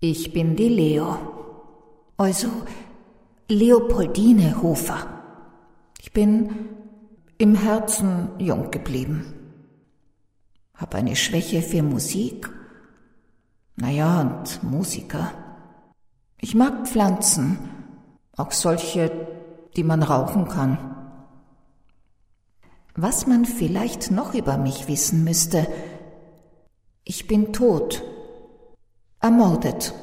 Ich bin die Leo. Also Leopoldine Hofer. Ich bin im Herzen jung geblieben. Hab eine Schwäche für Musik. Naja, und Musiker. Ich mag Pflanzen, auch solche, die man rauchen kann. Was man vielleicht noch über mich wissen müsste, ich bin tot, ermordet,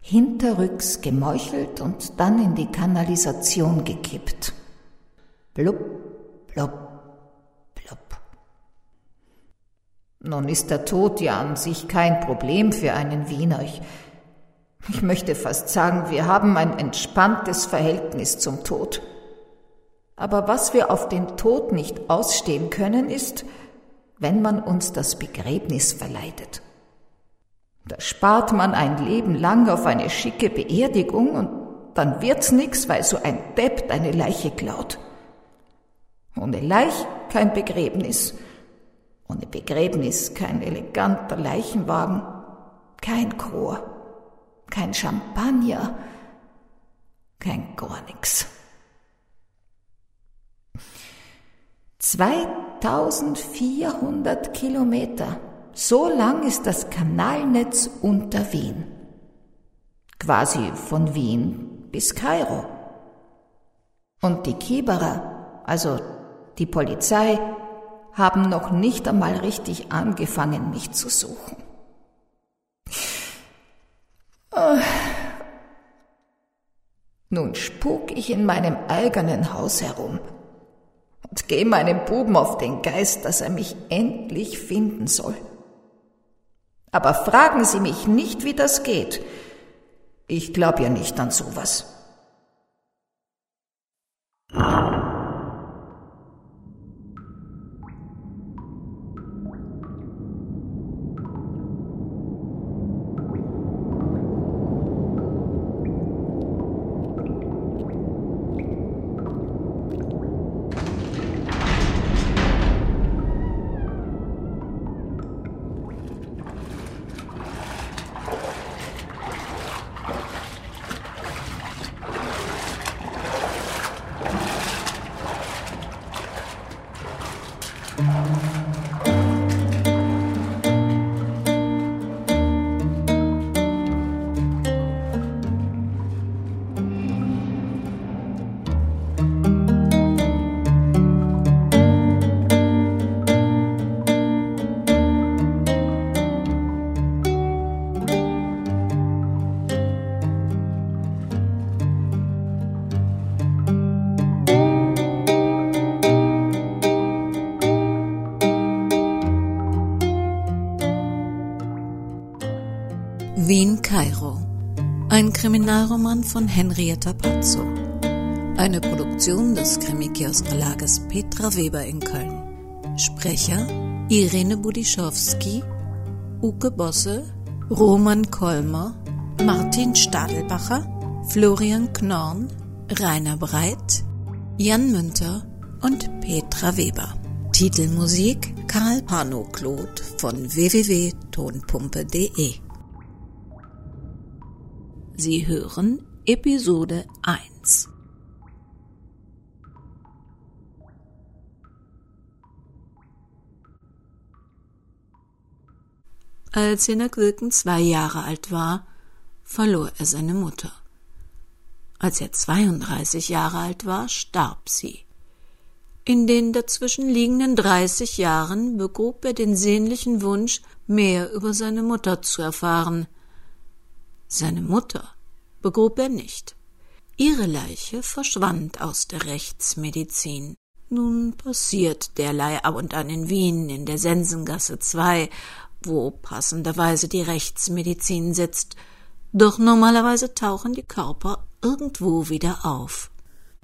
hinterrücks gemeuchelt und dann in die Kanalisation gekippt. Blub, blub, blub. Nun ist der Tod ja an sich kein Problem für einen Wiener. Ich, ich möchte fast sagen, wir haben ein entspanntes Verhältnis zum Tod. Aber was wir auf den Tod nicht ausstehen können, ist, wenn man uns das Begräbnis verleidet. Da spart man ein Leben lang auf eine schicke Beerdigung und dann wird's nix, weil so ein Depp deine Leiche klaut. Ohne Leich kein Begräbnis. Ohne Begräbnis kein eleganter Leichenwagen, kein Chor, kein Champagner, kein gar nix. 2400 Kilometer. So lang ist das Kanalnetz unter Wien. Quasi von Wien bis Kairo. Und die Kieberer, also die Polizei, haben noch nicht einmal richtig angefangen, mich zu suchen. Nun spuk ich in meinem eigenen Haus herum und gehe meinem Buben auf den Geist, dass er mich endlich finden soll. Aber fragen Sie mich nicht, wie das geht. Ich glaube ja nicht an sowas. Kriminalroman von Henrietta Pazzo. Eine Produktion des Krimikiosk-Verlages Petra Weber in Köln. Sprecher Irene Budischowski, Uke Bosse, Roman Kolmer, Martin Stadelbacher, Florian Knorn, Rainer Breit, Jan Münter und Petra Weber. Titelmusik Karl Pano-Claude von www.tonpumpe.de Sie hören Episode 1. Als Hinak Wilken zwei Jahre alt war, verlor er seine Mutter. Als er 32 Jahre alt war, starb sie. In den dazwischen liegenden 30 Jahren begrub er den sehnlichen Wunsch, mehr über seine Mutter zu erfahren – seine Mutter begrub er nicht. Ihre Leiche verschwand aus der Rechtsmedizin. Nun passiert derlei ab und an in Wien in der Sensengasse 2, wo passenderweise die Rechtsmedizin sitzt, doch normalerweise tauchen die Körper irgendwo wieder auf.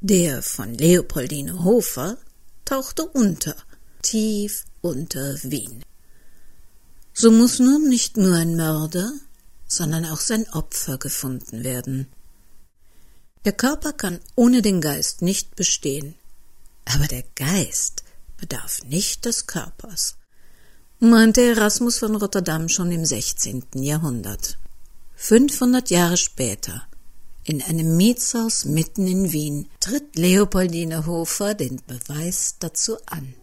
Der von Leopoldine Hofer tauchte unter, tief unter Wien. So muss nun nicht nur ein Mörder, sondern auch sein Opfer gefunden werden. Der Körper kann ohne den Geist nicht bestehen, aber der Geist bedarf nicht des Körpers, meinte Erasmus von Rotterdam schon im 16. Jahrhundert. 500 Jahre später, in einem Mietshaus mitten in Wien, tritt Leopoldine Hofer den Beweis dazu an.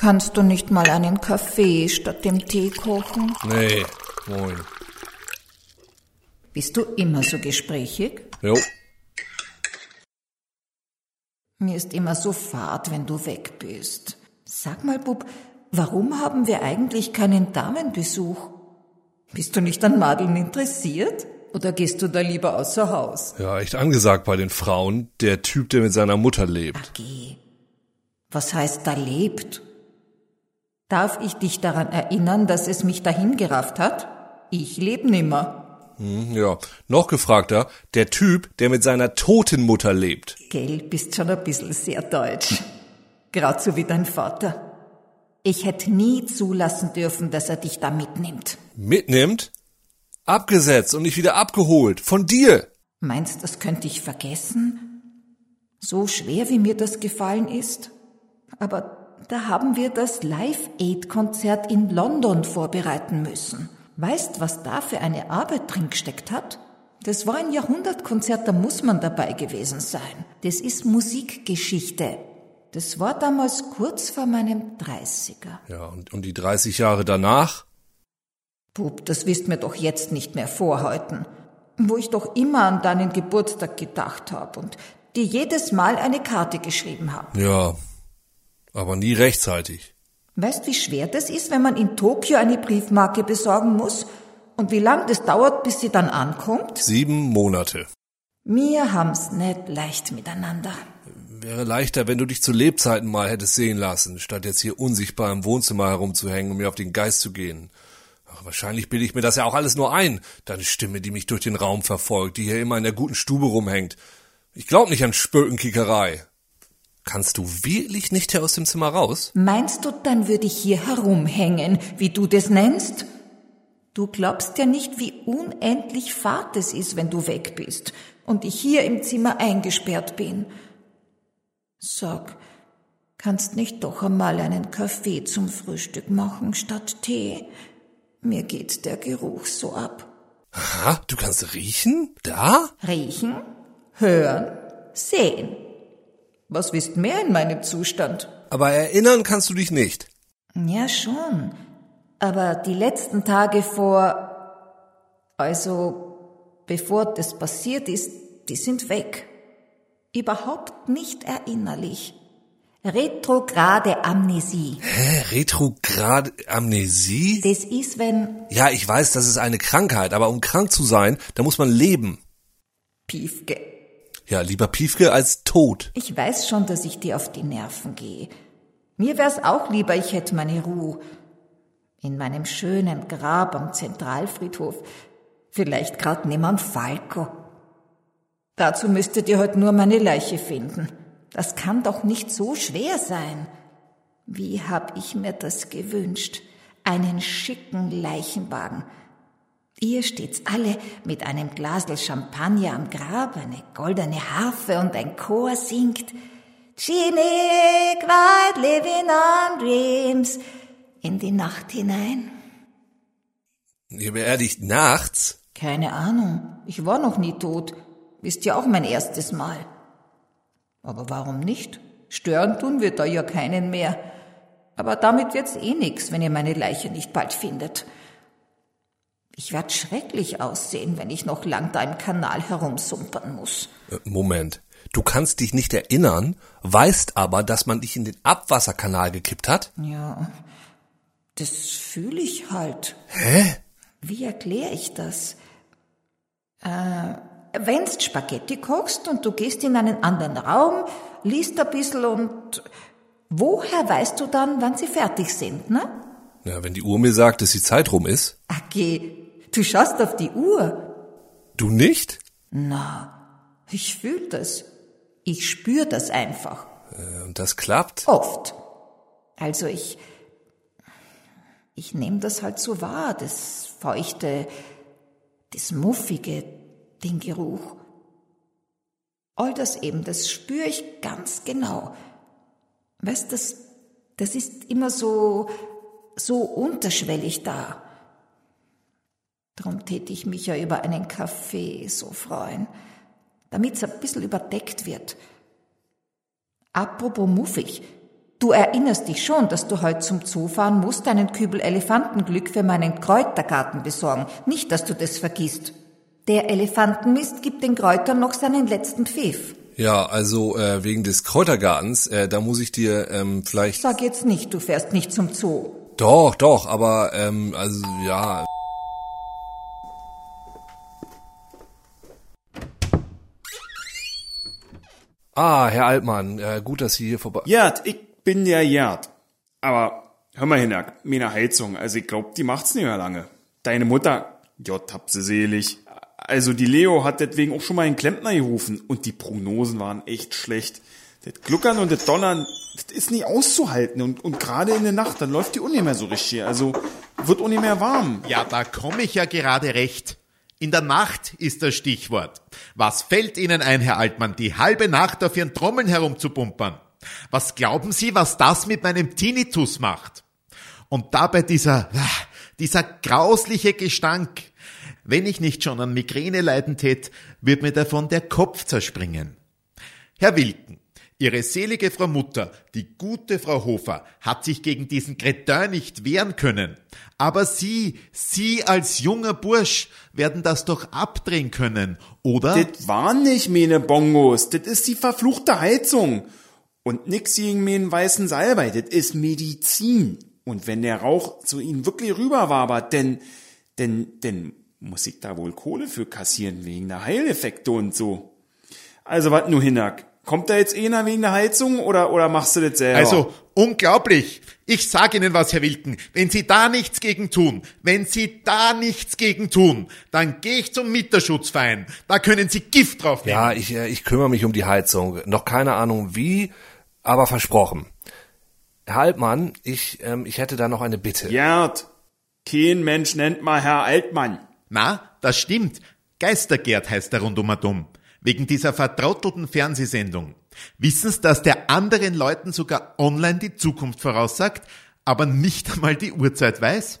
Kannst du nicht mal einen Kaffee statt dem Tee kochen? Nee, moin. Bist du immer so gesprächig? Jo. Mir ist immer so fad, wenn du weg bist. Sag mal, Bub, warum haben wir eigentlich keinen Damenbesuch? Bist du nicht an Madeln interessiert? Oder gehst du da lieber außer Haus? Ja, echt angesagt bei den Frauen. Der Typ, der mit seiner Mutter lebt. Ach, geh. Was heißt da lebt? Darf ich dich daran erinnern, dass es mich dahin gerafft hat? Ich lebe nimmer. Hm, ja, noch gefragter, der Typ, der mit seiner toten Mutter lebt. Gell, bist schon ein bisschen sehr deutsch. Gerade so wie dein Vater. Ich hätte nie zulassen dürfen, dass er dich da mitnimmt. Mitnimmt? Abgesetzt und nicht wieder abgeholt. Von dir. Meinst, das könnte ich vergessen? So schwer, wie mir das gefallen ist? Aber da haben wir das Live-Aid-Konzert in London vorbereiten müssen. Weißt, was da für eine Arbeit drin gesteckt hat? Das war ein Jahrhundertkonzert, da muss man dabei gewesen sein. Das ist Musikgeschichte. Das war damals kurz vor meinem 30er. Ja, und, und die 30 Jahre danach? Bub, das wirst mir doch jetzt nicht mehr vorhalten. Wo ich doch immer an deinen Geburtstag gedacht habe und dir jedes Mal eine Karte geschrieben habe. Ja, aber nie rechtzeitig. Weißt, wie schwer das ist, wenn man in Tokio eine Briefmarke besorgen muss? Und wie lang das dauert, bis sie dann ankommt? Sieben Monate. Wir haben's nicht leicht miteinander. Wäre leichter, wenn du dich zu Lebzeiten mal hättest sehen lassen, statt jetzt hier unsichtbar im Wohnzimmer herumzuhängen und mir auf den Geist zu gehen. Ach, wahrscheinlich bilde ich mir das ja auch alles nur ein, deine Stimme, die mich durch den Raum verfolgt, die hier immer in der guten Stube rumhängt. Ich glaub nicht an Spökenkickerei. Kannst du wirklich nicht hier aus dem Zimmer raus? Meinst du, dann würde ich hier herumhängen, wie du das nennst? Du glaubst ja nicht, wie unendlich fad es ist, wenn du weg bist und ich hier im Zimmer eingesperrt bin. Sag, kannst nicht doch einmal einen Kaffee zum Frühstück machen statt Tee? Mir geht der Geruch so ab. Aha, du kannst riechen? Da? Riechen, hören, sehen. Was wisst mehr in meinem Zustand? Aber erinnern kannst du dich nicht. Ja, schon. Aber die letzten Tage vor, also bevor das passiert ist, die sind weg. Überhaupt nicht erinnerlich. Retrograde Amnesie. Hä? Retrograde Amnesie? Das ist, wenn. Ja, ich weiß, das ist eine Krankheit, aber um krank zu sein, da muss man leben. Piefke. Ja, lieber Piefke als tot. Ich weiß schon, dass ich dir auf die Nerven gehe. Mir wär's auch lieber, ich hätte meine Ruhe. In meinem schönen Grab am Zentralfriedhof. Vielleicht grad neben Falco. Dazu müsstet ihr heute nur meine Leiche finden. Das kann doch nicht so schwer sein. Wie hab ich mir das gewünscht? Einen schicken Leichenwagen Ihr steht's alle mit einem Glasel Champagner am Grab, eine goldene Harfe und ein Chor singt Genie, quiet living on dreams in die Nacht hinein. Ihr beerdigt nachts? Keine Ahnung. Ich war noch nie tot. Ist ja auch mein erstes Mal. Aber warum nicht? Stören tun wir da ja keinen mehr. Aber damit wird's eh nix, wenn ihr meine Leiche nicht bald findet. Ich werd schrecklich aussehen, wenn ich noch lang da im Kanal herumsumpern muss. Äh, Moment. Du kannst dich nicht erinnern, weißt aber, dass man dich in den Abwasserkanal gekippt hat? Ja, das fühle ich halt. Hä? Wie erkläre ich das? Äh, wenn's Spaghetti kochst und du gehst in einen anderen Raum, liest ein bisschen und woher weißt du dann, wann sie fertig sind, ne? Ja, wenn die Uhr mir sagt, dass die Zeit rum ist. Okay, Du schaust auf die Uhr. Du nicht? Na, ich fühl das. Ich spüre das einfach. Äh, und das klappt? Oft. Also ich, ich nehme das halt so wahr, das feuchte, das muffige, den Geruch. All das eben, das spüre ich ganz genau. Weißt, das, das ist immer so, so unterschwellig da. Darum täte ich mich ja über einen Kaffee so freuen, damit es ein bisschen überdeckt wird. Apropos muffig, du erinnerst dich schon, dass du heute zum Zoo fahren musst, einen Kübel Elefantenglück für meinen Kräutergarten besorgen. Nicht, dass du das vergisst. Der Elefantenmist gibt den Kräutern noch seinen letzten Pfiff. Ja, also äh, wegen des Kräutergartens, äh, da muss ich dir ähm, vielleicht. Sag jetzt nicht, du fährst nicht zum Zoo. Doch, doch, aber ähm, also ja. Ah, Herr Altmann, äh, gut, dass Sie hier vorbei. Jert, ich bin der Jert. Aber hör mal hin, meine Heizung, also ich glaub, die macht's nicht mehr lange. Deine Mutter, Gott hab sie selig. Also die Leo hat deswegen auch schon mal einen Klempner gerufen und die Prognosen waren echt schlecht. Das Gluckern und das Donnern, das ist nicht auszuhalten und, und gerade in der Nacht, dann läuft die Uni mehr so richtig. Also wird Uni mehr warm. Ja, da komme ich ja gerade recht. In der Nacht ist das Stichwort. Was fällt Ihnen ein, Herr Altmann, die halbe Nacht auf Ihren Trommeln herumzupumpern? Was glauben Sie, was das mit meinem Tinnitus macht? Und dabei dieser, dieser grausliche Gestank. Wenn ich nicht schon an Migräne leiden tät, wird mir davon der Kopf zerspringen. Herr Wilken, Ihre selige Frau Mutter, die gute Frau Hofer, hat sich gegen diesen Cretin nicht wehren können. Aber Sie, Sie als junger Bursch, werden das doch abdrehen können, oder? Das waren nicht meine Bongos, das ist die verfluchte Heizung. Und nix gegen meinen weißen Salbei, das ist Medizin. Und wenn der Rauch zu Ihnen wirklich rüberwabert, denn, denn, denn muss ich da wohl Kohle für kassieren wegen der Heileffekte und so. Also wat nu hinak? Kommt da jetzt einer wegen der Heizung oder, oder machst du das selber? Also, unglaublich. Ich sage Ihnen was, Herr Wilken. Wenn Sie da nichts gegen tun, wenn Sie da nichts gegen tun, dann gehe ich zum Mieterschutzverein. Da können Sie Gift drauf nehmen. Ja, ich, äh, ich kümmere mich um die Heizung. Noch keine Ahnung wie, aber versprochen. Herr Altmann, ich, ähm, ich hätte da noch eine Bitte. Gerd, kein Mensch nennt mal Herr Altmann. Na, das stimmt. Geistergerd heißt er rundum dumm. Wegen dieser vertrottelten Fernsehsendung. Wissen Sie, dass der anderen Leuten sogar online die Zukunft voraussagt, aber nicht einmal die Uhrzeit weiß?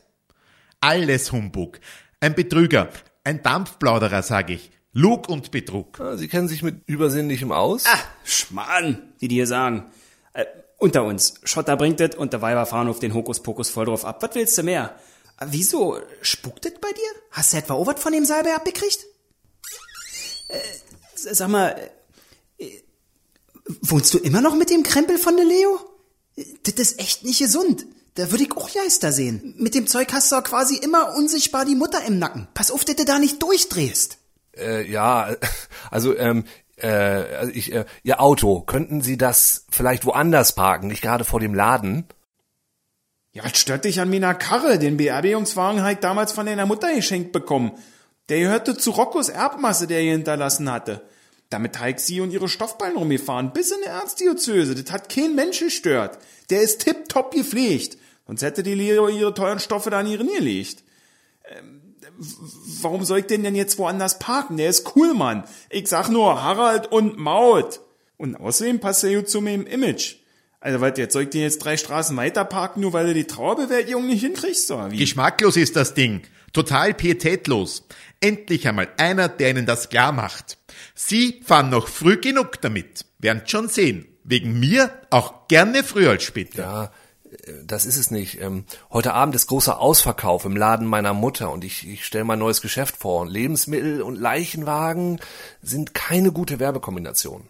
Alles Humbug. Ein Betrüger, ein Dampfplauderer, sage ich. Lug und Betrug. Ah, Sie kennen sich mit Übersinnlichem aus? Ah, Schmarrn, die dir sagen. Äh, unter uns. Schotter bringt es und der Weiber fahren auf den Hokuspokus voll drauf ab. Was willst du mehr? Äh, Wieso? Spuckt es bei dir? Hast du etwa auch was von dem Salbe abgekriegt? Äh, sag mal, äh, wohnst du immer noch mit dem Krempel von der Leo? Das ist echt nicht gesund. Da würde ich auch Geister sehen. Mit dem Zeug hast du auch quasi immer unsichtbar die Mutter im Nacken. Pass auf, dass du da nicht durchdrehst. Äh, ja, also ähm, äh, also ich, äh, Ihr Auto, könnten Sie das vielleicht woanders parken, nicht gerade vor dem Laden? Ja, was stört dich an meiner Karre? Den Beerdigungswagen habe ich damals von deiner Mutter geschenkt bekommen. Der gehörte zu Roccos Erbmasse, der ihr hinterlassen hatte. Damit ich sie und ihre Stoffballen rumgefahren, bis in die Erzdiözese. Das hat kein Mensch gestört. Der ist tipptopp gepflegt. Sonst hätte die Leo ihre teuren Stoffe da in ihre Nähe gelegt. Ähm, warum soll ich den denn jetzt woanders parken? Der ist cool, Mann. Ich sag nur Harald und Maut. Und außerdem passt er gut zu meinem Image. Also, was, jetzt soll ich den jetzt drei Straßen weiter parken, nur weil du die Trauerbewältigung nicht hinkriegst, oder wie? Geschmacklos ist das Ding. Total pietätlos. Endlich einmal einer, der Ihnen das klar macht. Sie fahren noch früh genug damit. Werden schon sehen. Wegen mir auch gerne früher als später. Ja, äh, das ist es nicht. Ähm, heute Abend ist großer Ausverkauf im Laden meiner Mutter und ich, ich stelle mein neues Geschäft vor. Lebensmittel und Leichenwagen sind keine gute Werbekombination.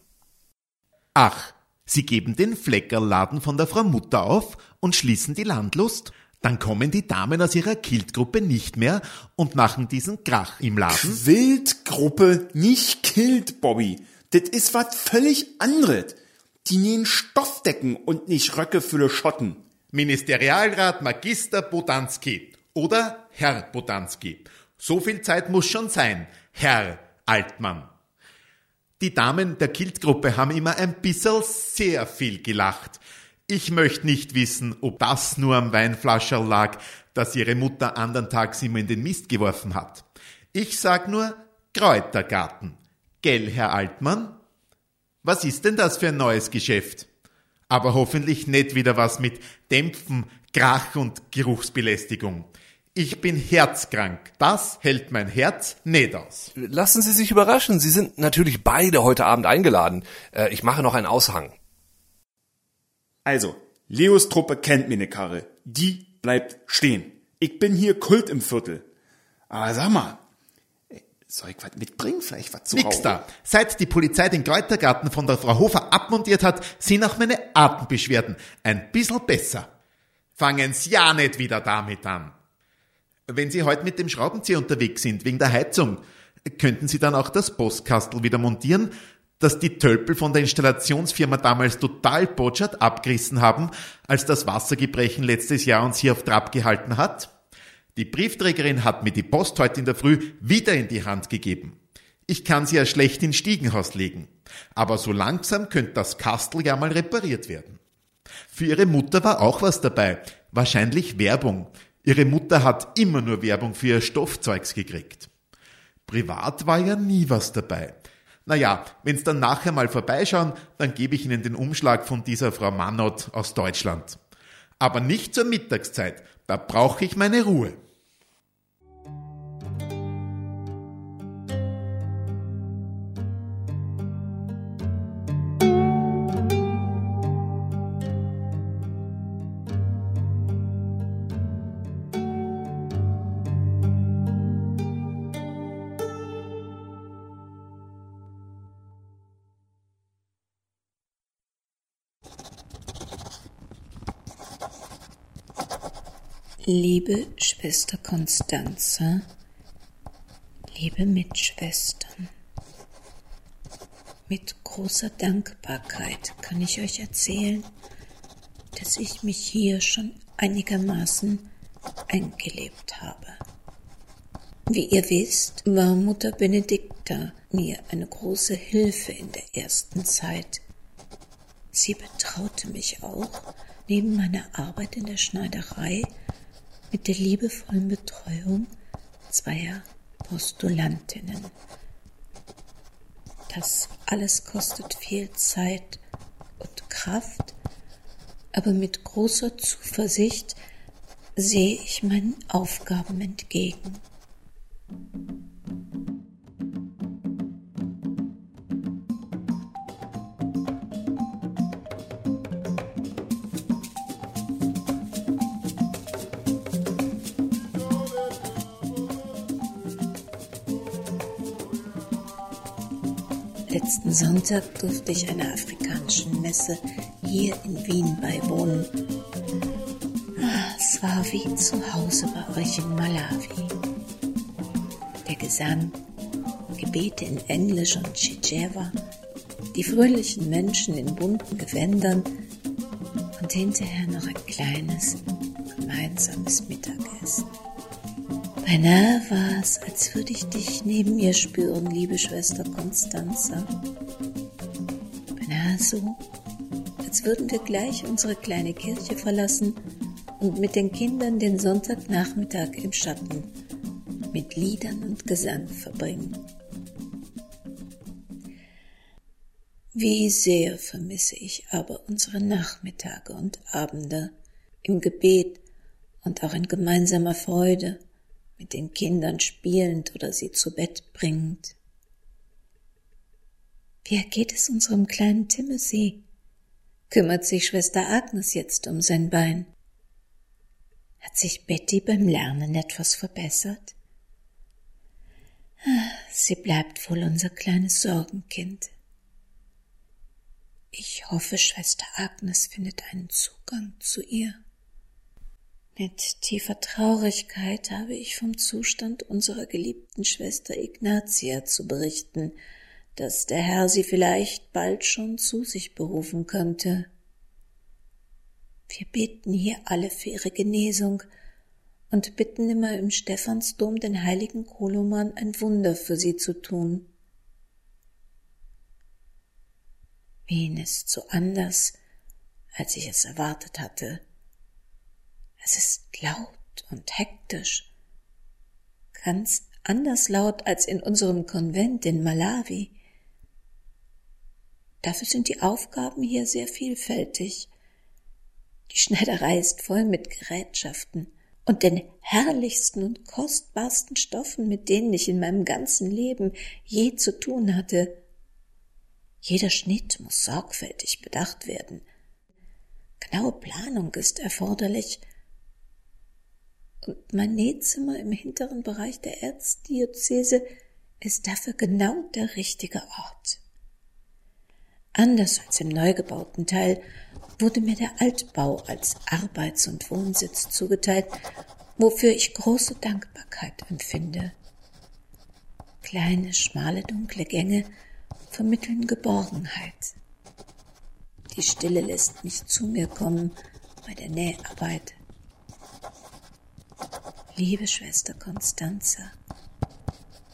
Ach, Sie geben den Fleckerladen von der Frau Mutter auf und schließen die Landlust? Dann kommen die Damen aus ihrer Kiltgruppe nicht mehr und machen diesen Krach im Laden. Quiltgruppe, nicht Kilt, Bobby. Das ist was völlig anderes. Die nähen Stoffdecken und nicht Röcke für die Schotten. Ministerialrat Magister Bodanski oder Herr Bodanski. So viel Zeit muss schon sein, Herr Altmann. Die Damen der Kiltgruppe haben immer ein bisschen sehr viel gelacht. Ich möchte nicht wissen, ob das nur am Weinflascherl lag, das ihre Mutter andern Tags immer in den Mist geworfen hat. Ich sag nur Kräutergarten. Gell, Herr Altmann? Was ist denn das für ein neues Geschäft? Aber hoffentlich nicht wieder was mit Dämpfen, Krach und Geruchsbelästigung. Ich bin herzkrank. Das hält mein Herz nicht aus. Lassen Sie sich überraschen. Sie sind natürlich beide heute Abend eingeladen. Äh, ich mache noch einen Aushang. Also, Leos Truppe kennt mir ne Karre. Die bleibt stehen. Ich bin hier Kult im Viertel. Aber sag mal, soll ich was mitbringen? Vielleicht was zu Nix rauchen? da. Seit die Polizei den Kräutergarten von der Frau Hofer abmontiert hat, sind auch meine Atembeschwerden ein bisschen besser. Fangen's ja nicht wieder damit an. Wenn Sie heute mit dem Schraubenzieher unterwegs sind, wegen der Heizung, könnten Sie dann auch das Postkastel wieder montieren, das die Tölpel von der Installationsfirma damals total botschert abgerissen haben, als das Wassergebrechen letztes Jahr uns hier auf Trab gehalten hat? Die Briefträgerin hat mir die Post heute in der Früh wieder in die Hand gegeben. Ich kann sie ja schlecht ins Stiegenhaus legen. Aber so langsam könnte das Kastel ja mal repariert werden. Für ihre Mutter war auch was dabei. Wahrscheinlich Werbung. Ihre Mutter hat immer nur Werbung für ihr Stoffzeugs gekriegt. Privat war ja nie was dabei. Naja, wenn's dann nachher mal vorbeischauen, dann gebe ich Ihnen den Umschlag von dieser Frau Manott aus Deutschland. Aber nicht zur Mittagszeit, da brauche ich meine Ruhe. Liebe Schwester Constanza, liebe Mitschwestern, mit großer Dankbarkeit kann ich euch erzählen, dass ich mich hier schon einigermaßen eingelebt habe. Wie ihr wisst, war Mutter Benedikta mir eine große Hilfe in der ersten Zeit. Sie betraute mich auch neben meiner Arbeit in der Schneiderei mit der liebevollen Betreuung zweier Postulantinnen. Das alles kostet viel Zeit und Kraft, aber mit großer Zuversicht sehe ich meinen Aufgaben entgegen. Sonntag durfte ich einer afrikanischen Messe hier in Wien beiwohnen. Es war wie zu Hause bei euch in Malawi. Der Gesang, Gebete in Englisch und Chichewa, die fröhlichen Menschen in bunten Gewändern und hinterher noch ein kleines gemeinsames Mittagessen. Beinahe war es, als würde ich dich neben mir spüren, liebe Schwester Constanza. So, als würden wir gleich unsere kleine Kirche verlassen und mit den Kindern den Sonntagnachmittag im Schatten mit Liedern und Gesang verbringen. Wie sehr vermisse ich aber unsere Nachmittage und Abende im Gebet und auch in gemeinsamer Freude mit den Kindern spielend oder sie zu Bett bringend. Wie ergeht es unserem kleinen Timothy? Kümmert sich Schwester Agnes jetzt um sein Bein? Hat sich Betty beim Lernen etwas verbessert? Ah, Sie bleibt wohl unser kleines Sorgenkind. Ich hoffe, Schwester Agnes findet einen Zugang zu ihr. Mit tiefer Traurigkeit habe ich vom Zustand unserer geliebten Schwester Ignatia zu berichten, dass der Herr sie vielleicht bald schon zu sich berufen könnte. Wir beten hier alle für ihre Genesung und bitten immer im Stephansdom den heiligen Koloman ein Wunder für sie zu tun. Wien ist so anders, als ich es erwartet hatte. Es ist laut und hektisch, ganz anders laut als in unserem Konvent in Malawi. Dafür sind die Aufgaben hier sehr vielfältig. Die Schneiderei ist voll mit Gerätschaften und den herrlichsten und kostbarsten Stoffen, mit denen ich in meinem ganzen Leben je zu tun hatte. Jeder Schnitt muss sorgfältig bedacht werden. Genaue Planung ist erforderlich. Und mein Nähzimmer im hinteren Bereich der Erzdiözese ist dafür genau der richtige Ort. Anders als im neu gebauten Teil wurde mir der Altbau als Arbeits- und Wohnsitz zugeteilt, wofür ich große Dankbarkeit empfinde. Kleine, schmale, dunkle Gänge vermitteln Geborgenheit. Die Stille lässt mich zu mir kommen bei der Näharbeit. Liebe Schwester Constanza,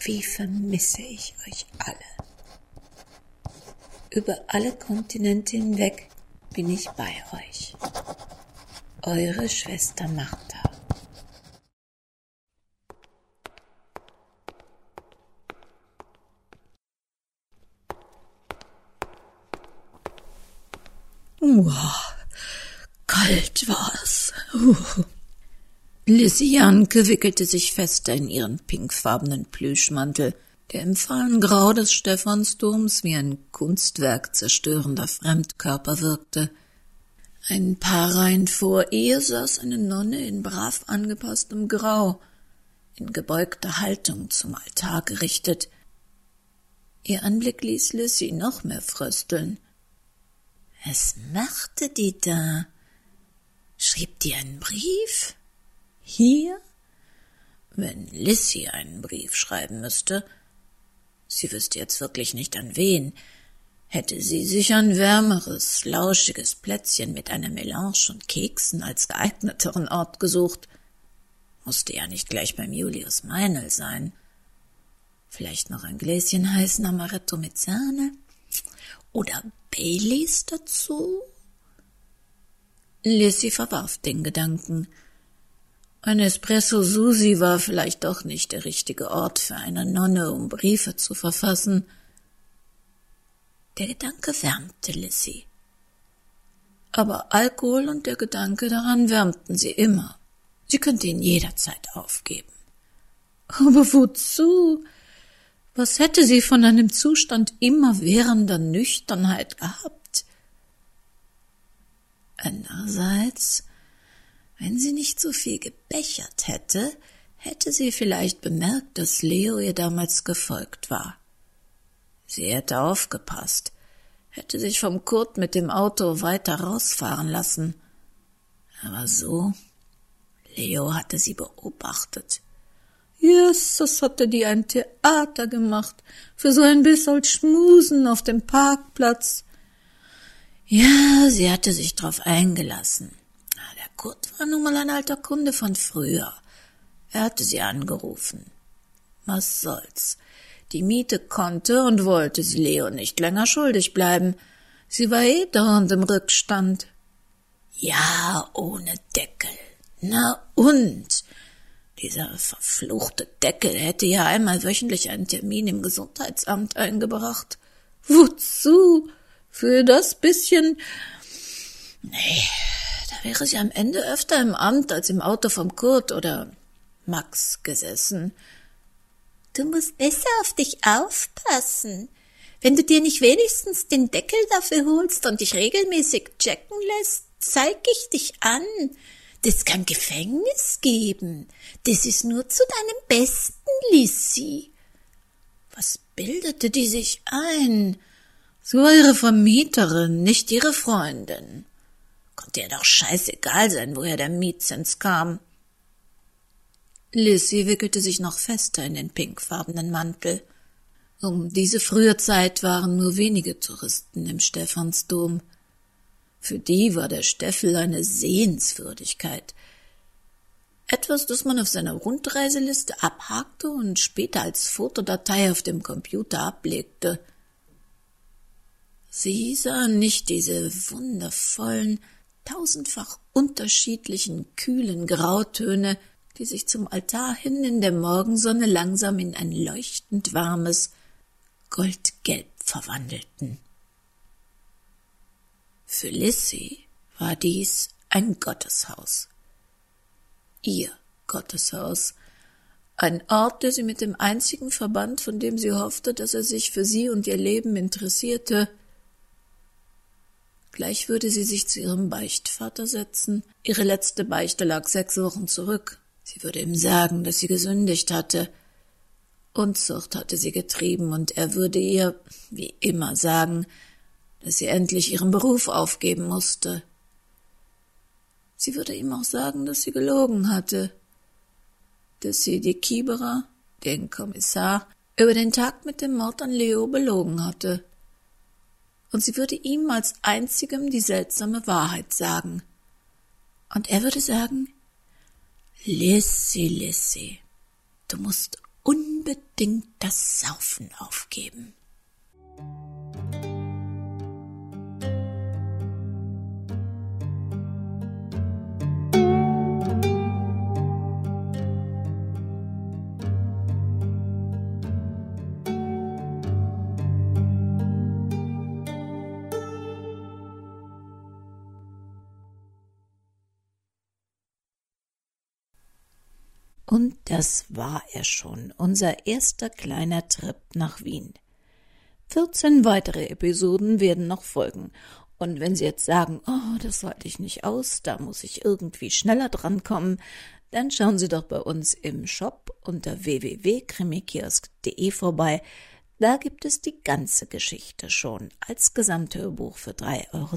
wie vermisse ich euch alle. Über alle Kontinente hinweg bin ich bei euch. Eure Schwester Martha. Wow, kalt war's. Uh. Lissy Janke wickelte sich fester in ihren pinkfarbenen Plüschmantel, der im fahlen Grau des Stephansdoms wie ein Kunstwerk zerstörender Fremdkörper wirkte. Ein paar Reihen vor ihr saß eine Nonne in brav angepasstem Grau, in gebeugter Haltung zum Altar gerichtet. Ihr Anblick ließ Lissy noch mehr frösteln. Was machte die da? Schrieb die einen Brief? Hier? Wenn Lissy einen Brief schreiben müsste, sie wüsste jetzt wirklich nicht an wen, hätte sie sich ein wärmeres, lauschiges Plätzchen mit einer Melange und Keksen als geeigneteren Ort gesucht. Musste ja nicht gleich beim Julius Meinl sein. Vielleicht noch ein Gläschen heißen Amaretto mit Sahne? Oder Baileys dazu? Lissy verwarf den Gedanken. Ein Espresso Susi war vielleicht doch nicht der richtige Ort für eine Nonne, um Briefe zu verfassen. Der Gedanke wärmte Lissy. Aber Alkohol und der Gedanke daran wärmten sie immer. Sie könnte ihn jederzeit aufgeben. Aber wozu? Was hätte sie von einem Zustand immerwährender Nüchternheit gehabt? Andererseits, wenn sie nicht so viel gebechert hätte, hätte sie vielleicht bemerkt, dass Leo ihr damals gefolgt war. Sie hätte aufgepasst, hätte sich vom Kurt mit dem Auto weiter rausfahren lassen. Aber so, Leo hatte sie beobachtet. Jesus hatte die ein Theater gemacht, für so ein bisschen Schmusen auf dem Parkplatz. Ja, sie hatte sich drauf eingelassen. Kurt war nun mal ein alter Kunde von früher. Er hatte sie angerufen. Was soll's? Die Miete konnte und wollte sie Leo nicht länger schuldig bleiben. Sie war eh dauernd im Rückstand. Ja, ohne Deckel. Na und? Dieser verfluchte Deckel hätte ja einmal wöchentlich einen Termin im Gesundheitsamt eingebracht. Wozu? Für das bisschen. Nee, da wäre sie am Ende öfter im Amt als im Auto vom Kurt oder Max gesessen. Du musst besser auf dich aufpassen. Wenn du dir nicht wenigstens den Deckel dafür holst und dich regelmäßig checken lässt, zeig ich dich an. Das kann Gefängnis geben. Das ist nur zu deinem Besten, Lissy. Was bildete die sich ein? War ihre Vermieterin, nicht ihre Freundin. Konnte ihr doch scheißegal sein, woher der Mietzins kam. Lissy wickelte sich noch fester in den pinkfarbenen Mantel. Um diese frühe Zeit waren nur wenige Touristen im Stephansdom. Für die war der Steffel eine Sehenswürdigkeit. Etwas, das man auf seiner Rundreiseliste abhakte und später als Fotodatei auf dem Computer ablegte. Sie sahen nicht diese wundervollen, tausendfach unterschiedlichen, kühlen Grautöne, die sich zum Altar hin in der Morgensonne langsam in ein leuchtend warmes Goldgelb verwandelten. Für Lissy war dies ein Gotteshaus. Ihr Gotteshaus, ein Ort, der sie mit dem einzigen verband, von dem sie hoffte, dass er sich für sie und ihr Leben interessierte. Gleich würde sie sich zu ihrem Beichtvater setzen. Ihre letzte Beichte lag sechs Wochen zurück. Sie würde ihm sagen, dass sie gesündigt hatte. Unzucht hatte sie getrieben, und er würde ihr, wie immer, sagen, dass sie endlich ihren Beruf aufgeben musste. Sie würde ihm auch sagen, dass sie gelogen hatte, dass sie die Kieberer, den Kommissar, über den Tag mit dem Mord an Leo belogen hatte. Und sie würde ihm als einzigem die seltsame Wahrheit sagen. Und er würde sagen, Lissy, Lissy, du musst unbedingt das Saufen aufgeben. Und das war er schon, unser erster kleiner Trip nach Wien. 14 weitere Episoden werden noch folgen. Und wenn Sie jetzt sagen, oh, das halte ich nicht aus, da muss ich irgendwie schneller drankommen, dann schauen Sie doch bei uns im Shop unter www.krimikiosk.de vorbei. Da gibt es die ganze Geschichte schon als Gesamthörbuch für 3,30 Euro.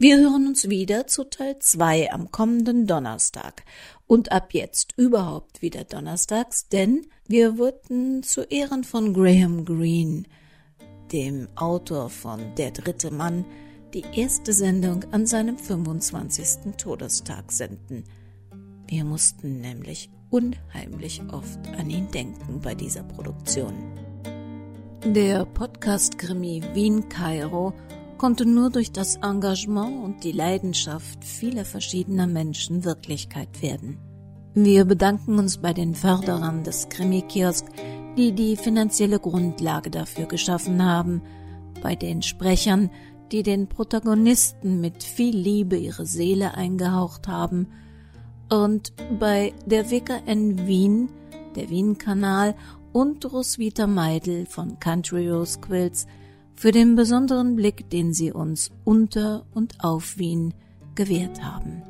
Wir hören uns wieder zu Teil 2 am kommenden Donnerstag und ab jetzt überhaupt wieder donnerstags, denn wir wurden zu Ehren von Graham Greene, dem Autor von Der dritte Mann, die erste Sendung an seinem 25. Todestag senden. Wir mussten nämlich unheimlich oft an ihn denken bei dieser Produktion. Der Podcast-Krimi Wien Kairo konnte nur durch das Engagement und die Leidenschaft vieler verschiedener Menschen Wirklichkeit werden. Wir bedanken uns bei den Förderern des Krimi-Kiosk, die die finanzielle Grundlage dafür geschaffen haben, bei den Sprechern, die den Protagonisten mit viel Liebe ihre Seele eingehaucht haben, und bei der WKN Wien, der Wien-Kanal und Roswitha Meidel von Country Rose Quilts, für den besonderen Blick, den Sie uns unter und auf Wien gewährt haben.